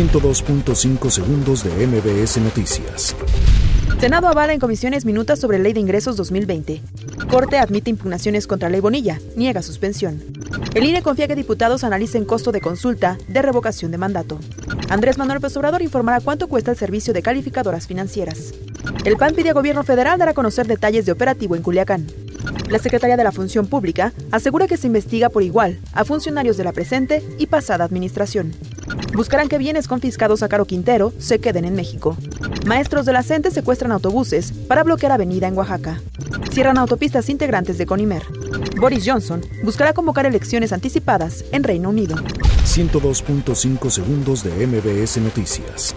102.5 segundos de MBS Noticias. Senado avala en comisiones minutas sobre ley de ingresos 2020. Corte admite impugnaciones contra ley Bonilla, niega suspensión. El INE confía que diputados analicen costo de consulta de revocación de mandato. Andrés Manuel López Obrador informará cuánto cuesta el servicio de calificadoras financieras. El PAN pide a gobierno federal dar a conocer detalles de operativo en Culiacán. La Secretaría de la Función Pública asegura que se investiga por igual a funcionarios de la presente y pasada administración. Buscarán que bienes confiscados a Caro Quintero se queden en México. Maestros de la CENTE secuestran autobuses para bloquear avenida en Oaxaca. Cierran autopistas integrantes de Conimer. Boris Johnson buscará convocar elecciones anticipadas en Reino Unido. 102.5 segundos de MBS Noticias.